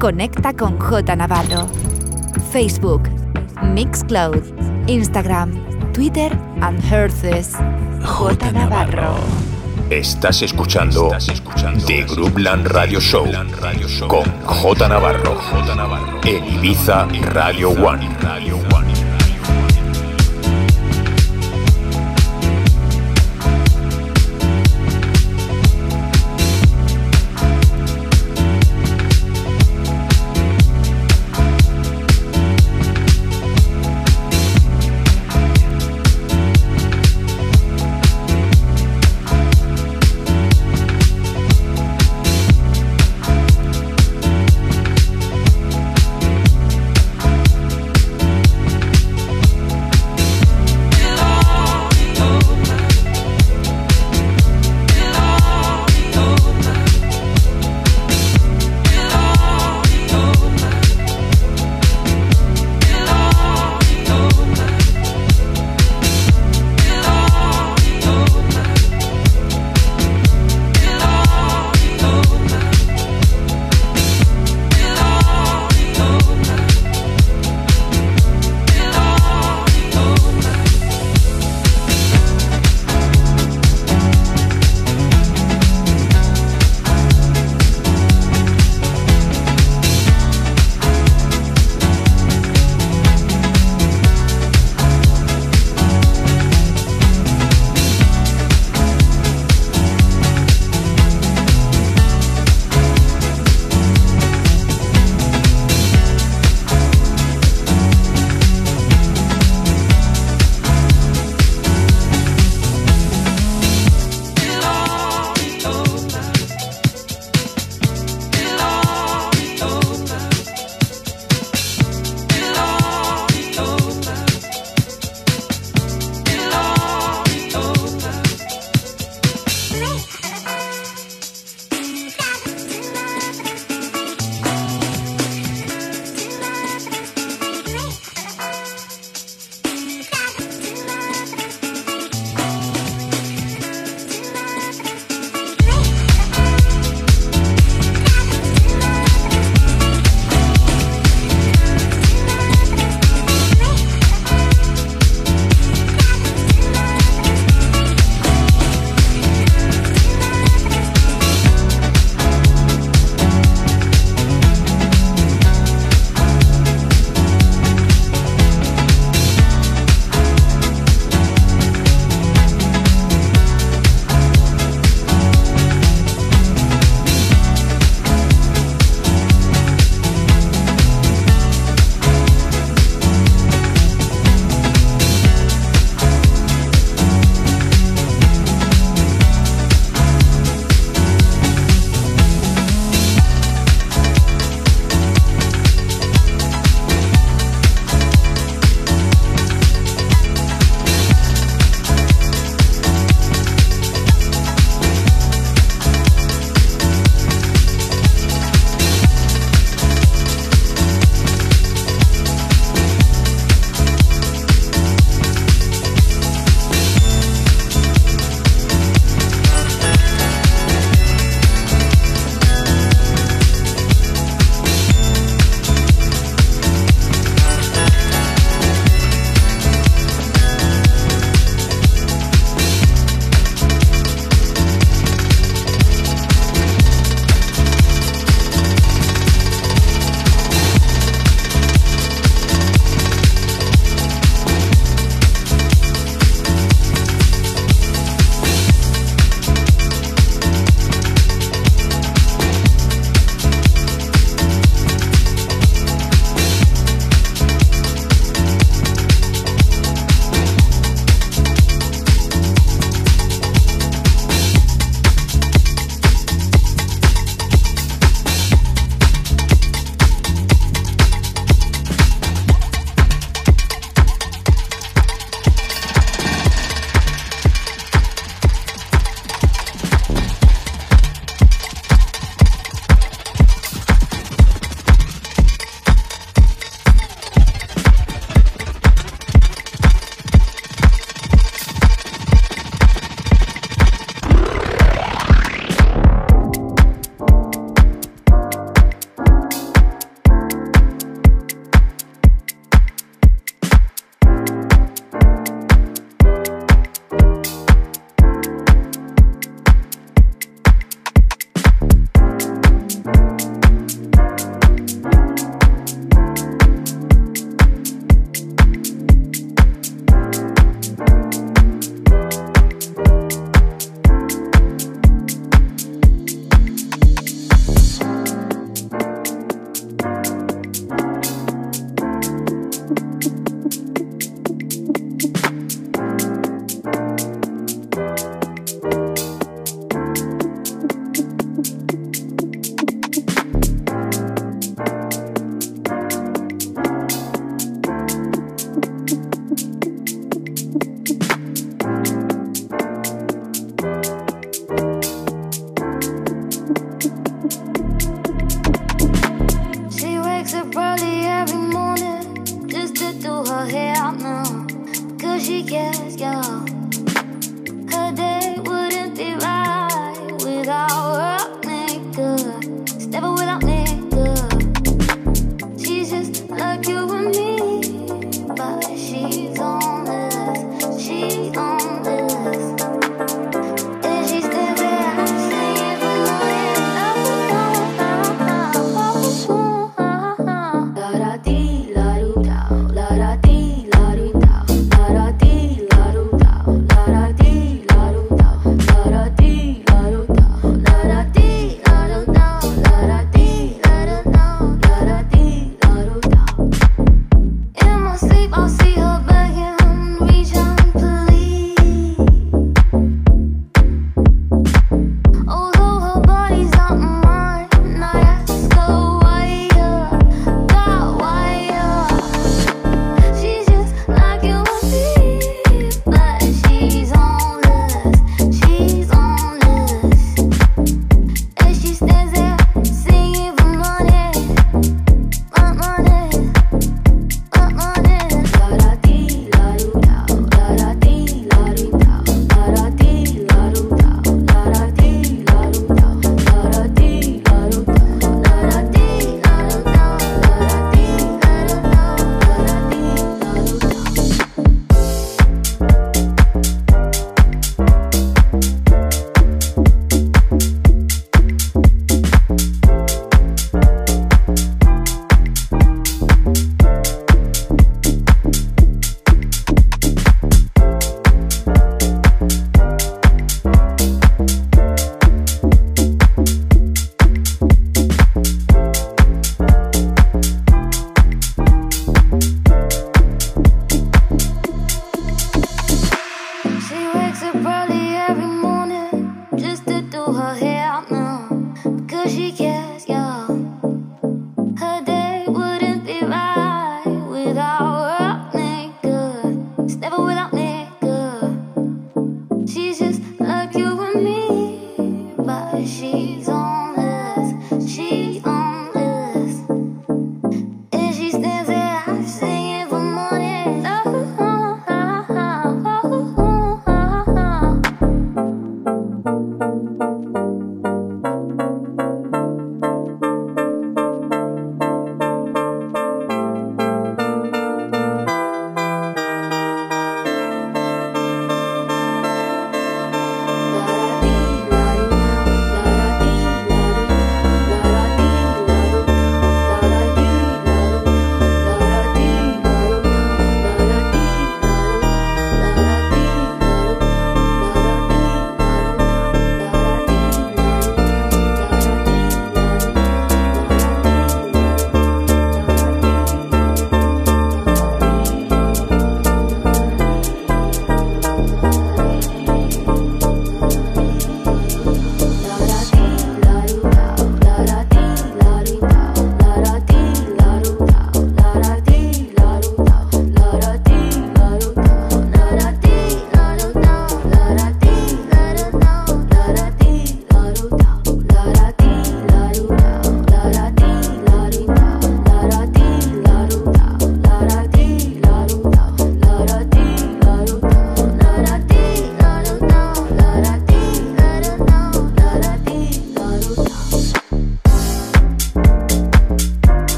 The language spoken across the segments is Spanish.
Conecta con J Navarro. Facebook, Mixcloud, Instagram, Twitter and Herces. J Navarro. Estás escuchando, The Groupland Radio Show con J Navarro en Ibiza Radio One.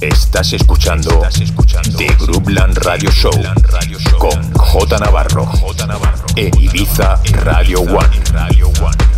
Estás escuchando, The Groupland Radio Show con J Navarro en Ibiza Radio One.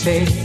say.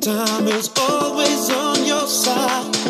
Time is always on your side.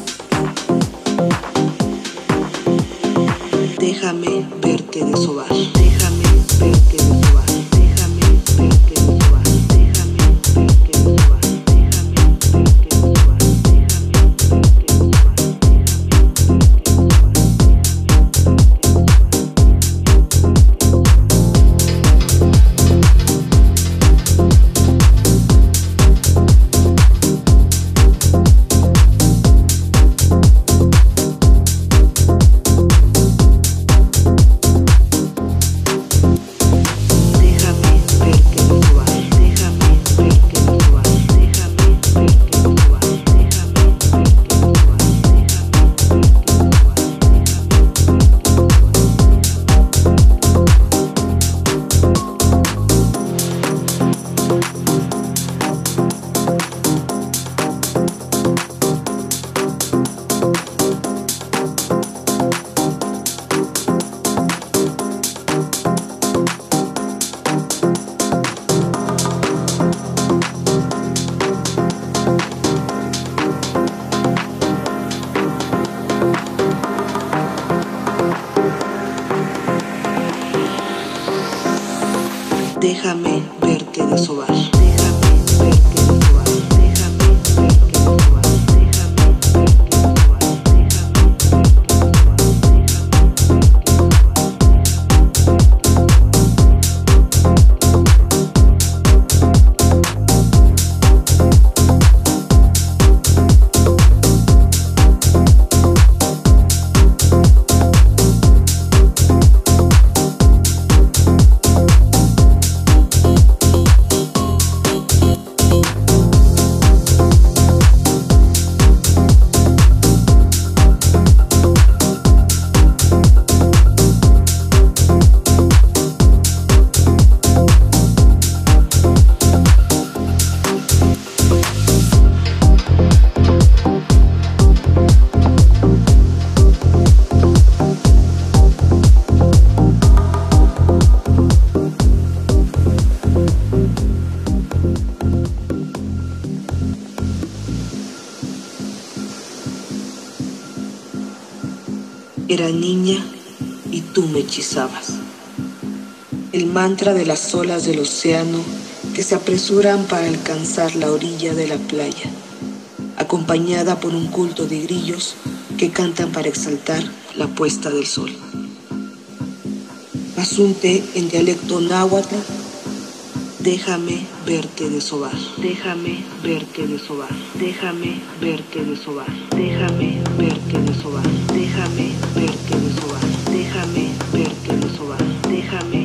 Hechizabas. El mantra de las olas del océano que se apresuran para alcanzar la orilla de la playa, acompañada por un culto de grillos que cantan para exaltar la puesta del sol. Asunte en dialecto náhuatl, déjame verte desovar, déjame verte desovar, déjame verte desovar, déjame verte desovar, déjame verte desovar, déjame verte desovar, déjame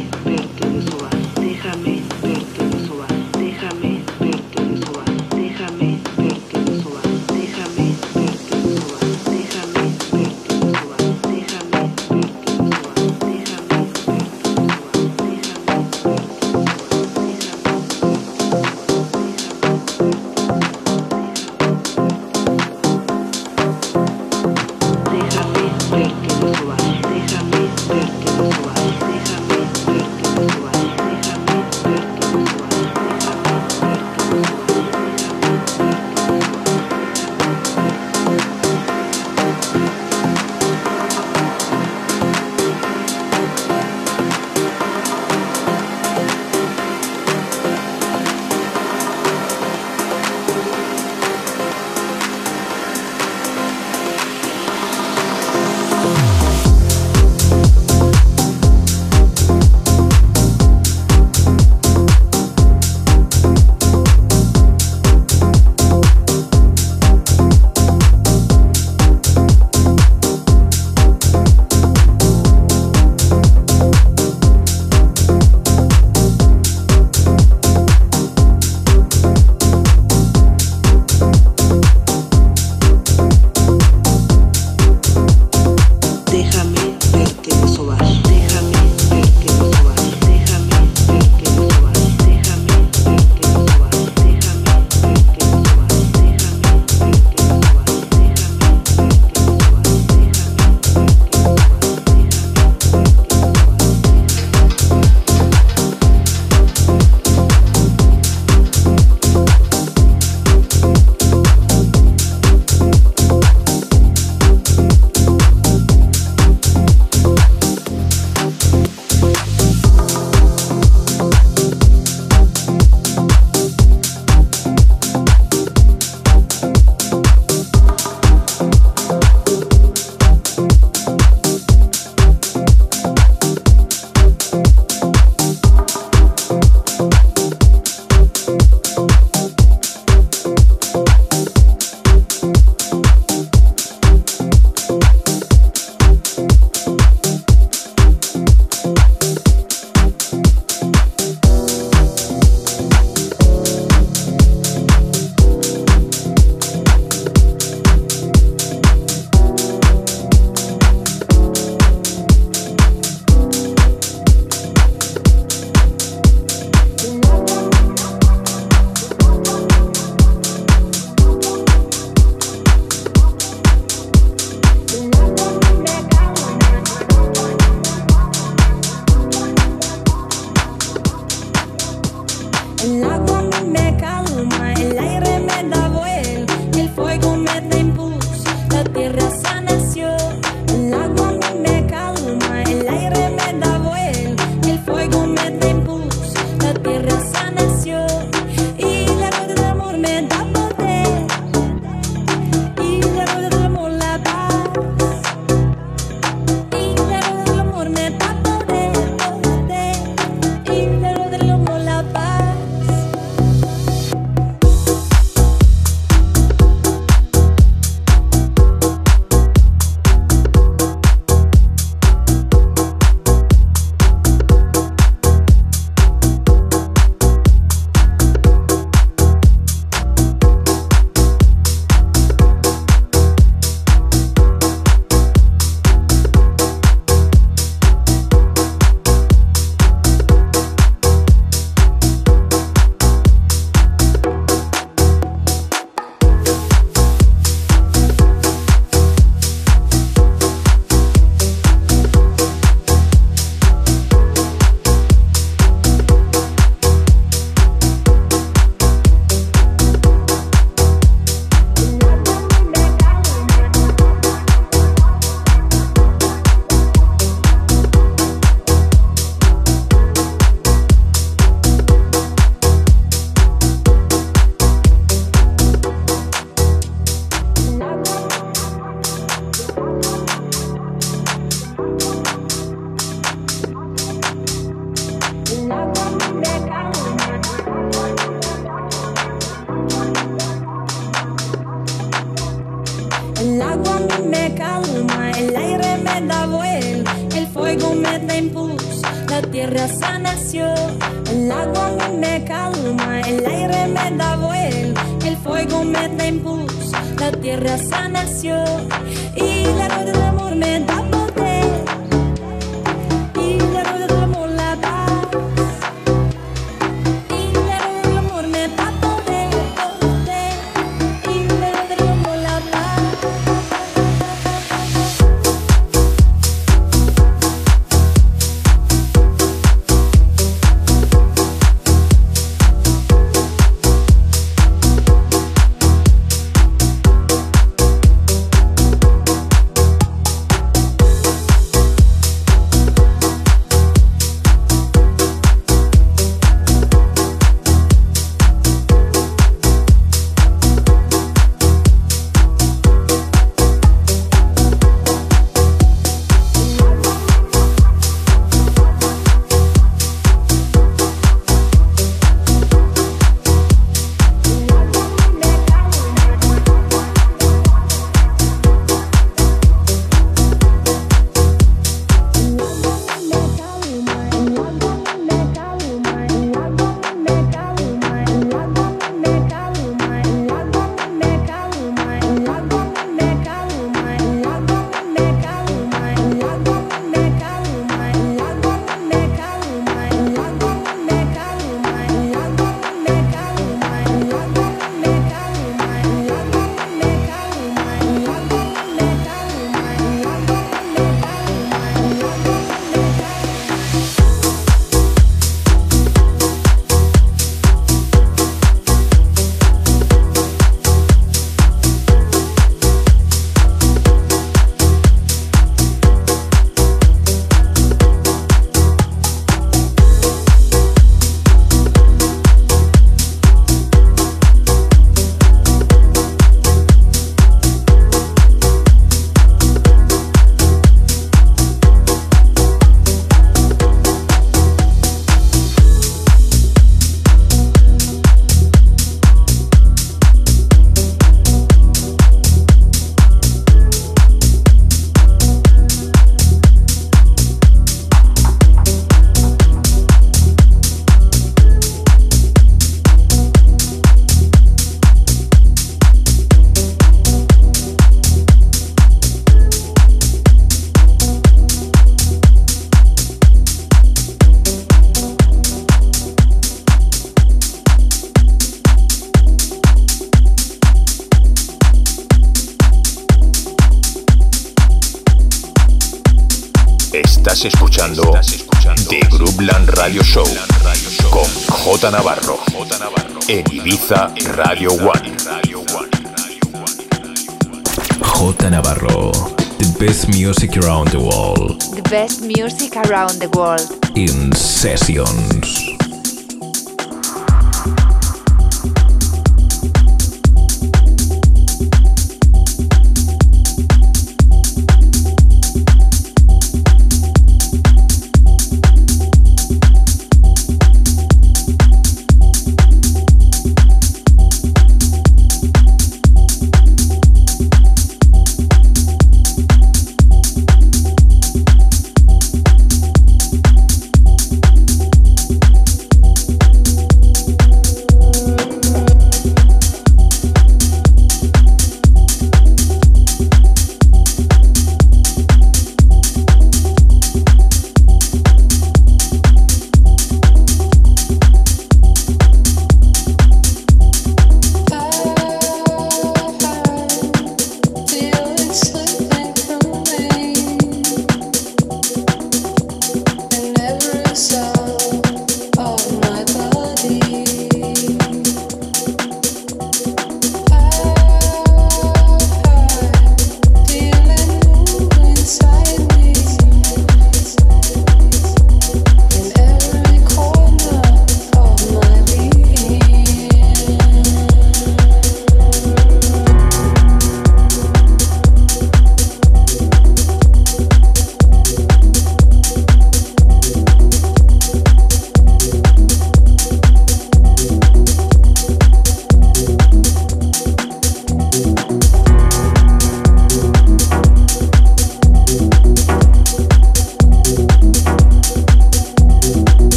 the world. In sessions.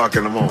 O'clock in the morning.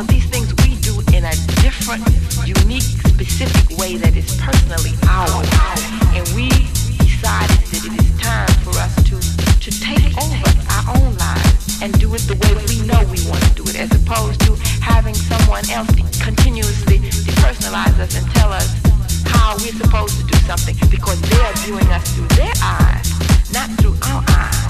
of these things we do in a different, unique, specific way that is personally ours. And we decided that it is time for us to, to take over our own lives and do it the way we know we want to do it, as opposed to having someone else de- continuously depersonalize us and tell us how we're supposed to do something because they are viewing us through their eyes, not through our eyes.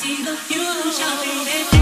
see the future, baby.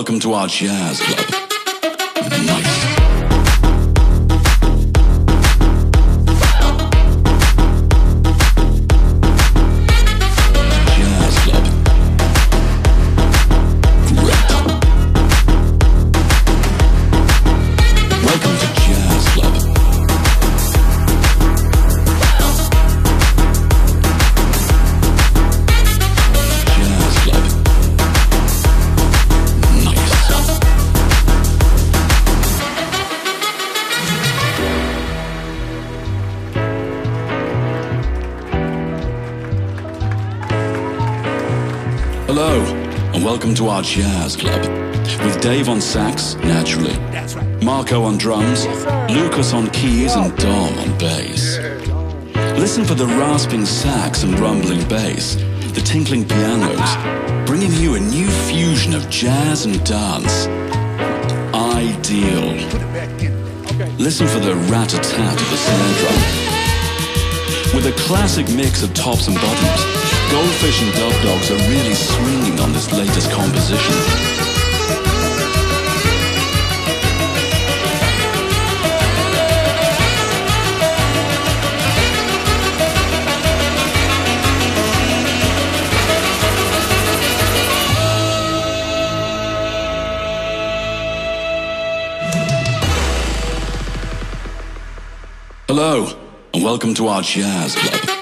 Welcome to our jazz club. Our Jazz Club. With Dave on sax, naturally. Marco on drums, Lucas on keys, and Dom on bass. Listen for the rasping sax and rumbling bass, the tinkling pianos, bringing you a new fusion of jazz and dance. Ideal. Listen for the rat-a-tat of the snare drum. With a classic mix of tops and bottoms, Goldfish and Dove Dogs are really swinging on this latest composition. Hello, and welcome to our jazz club.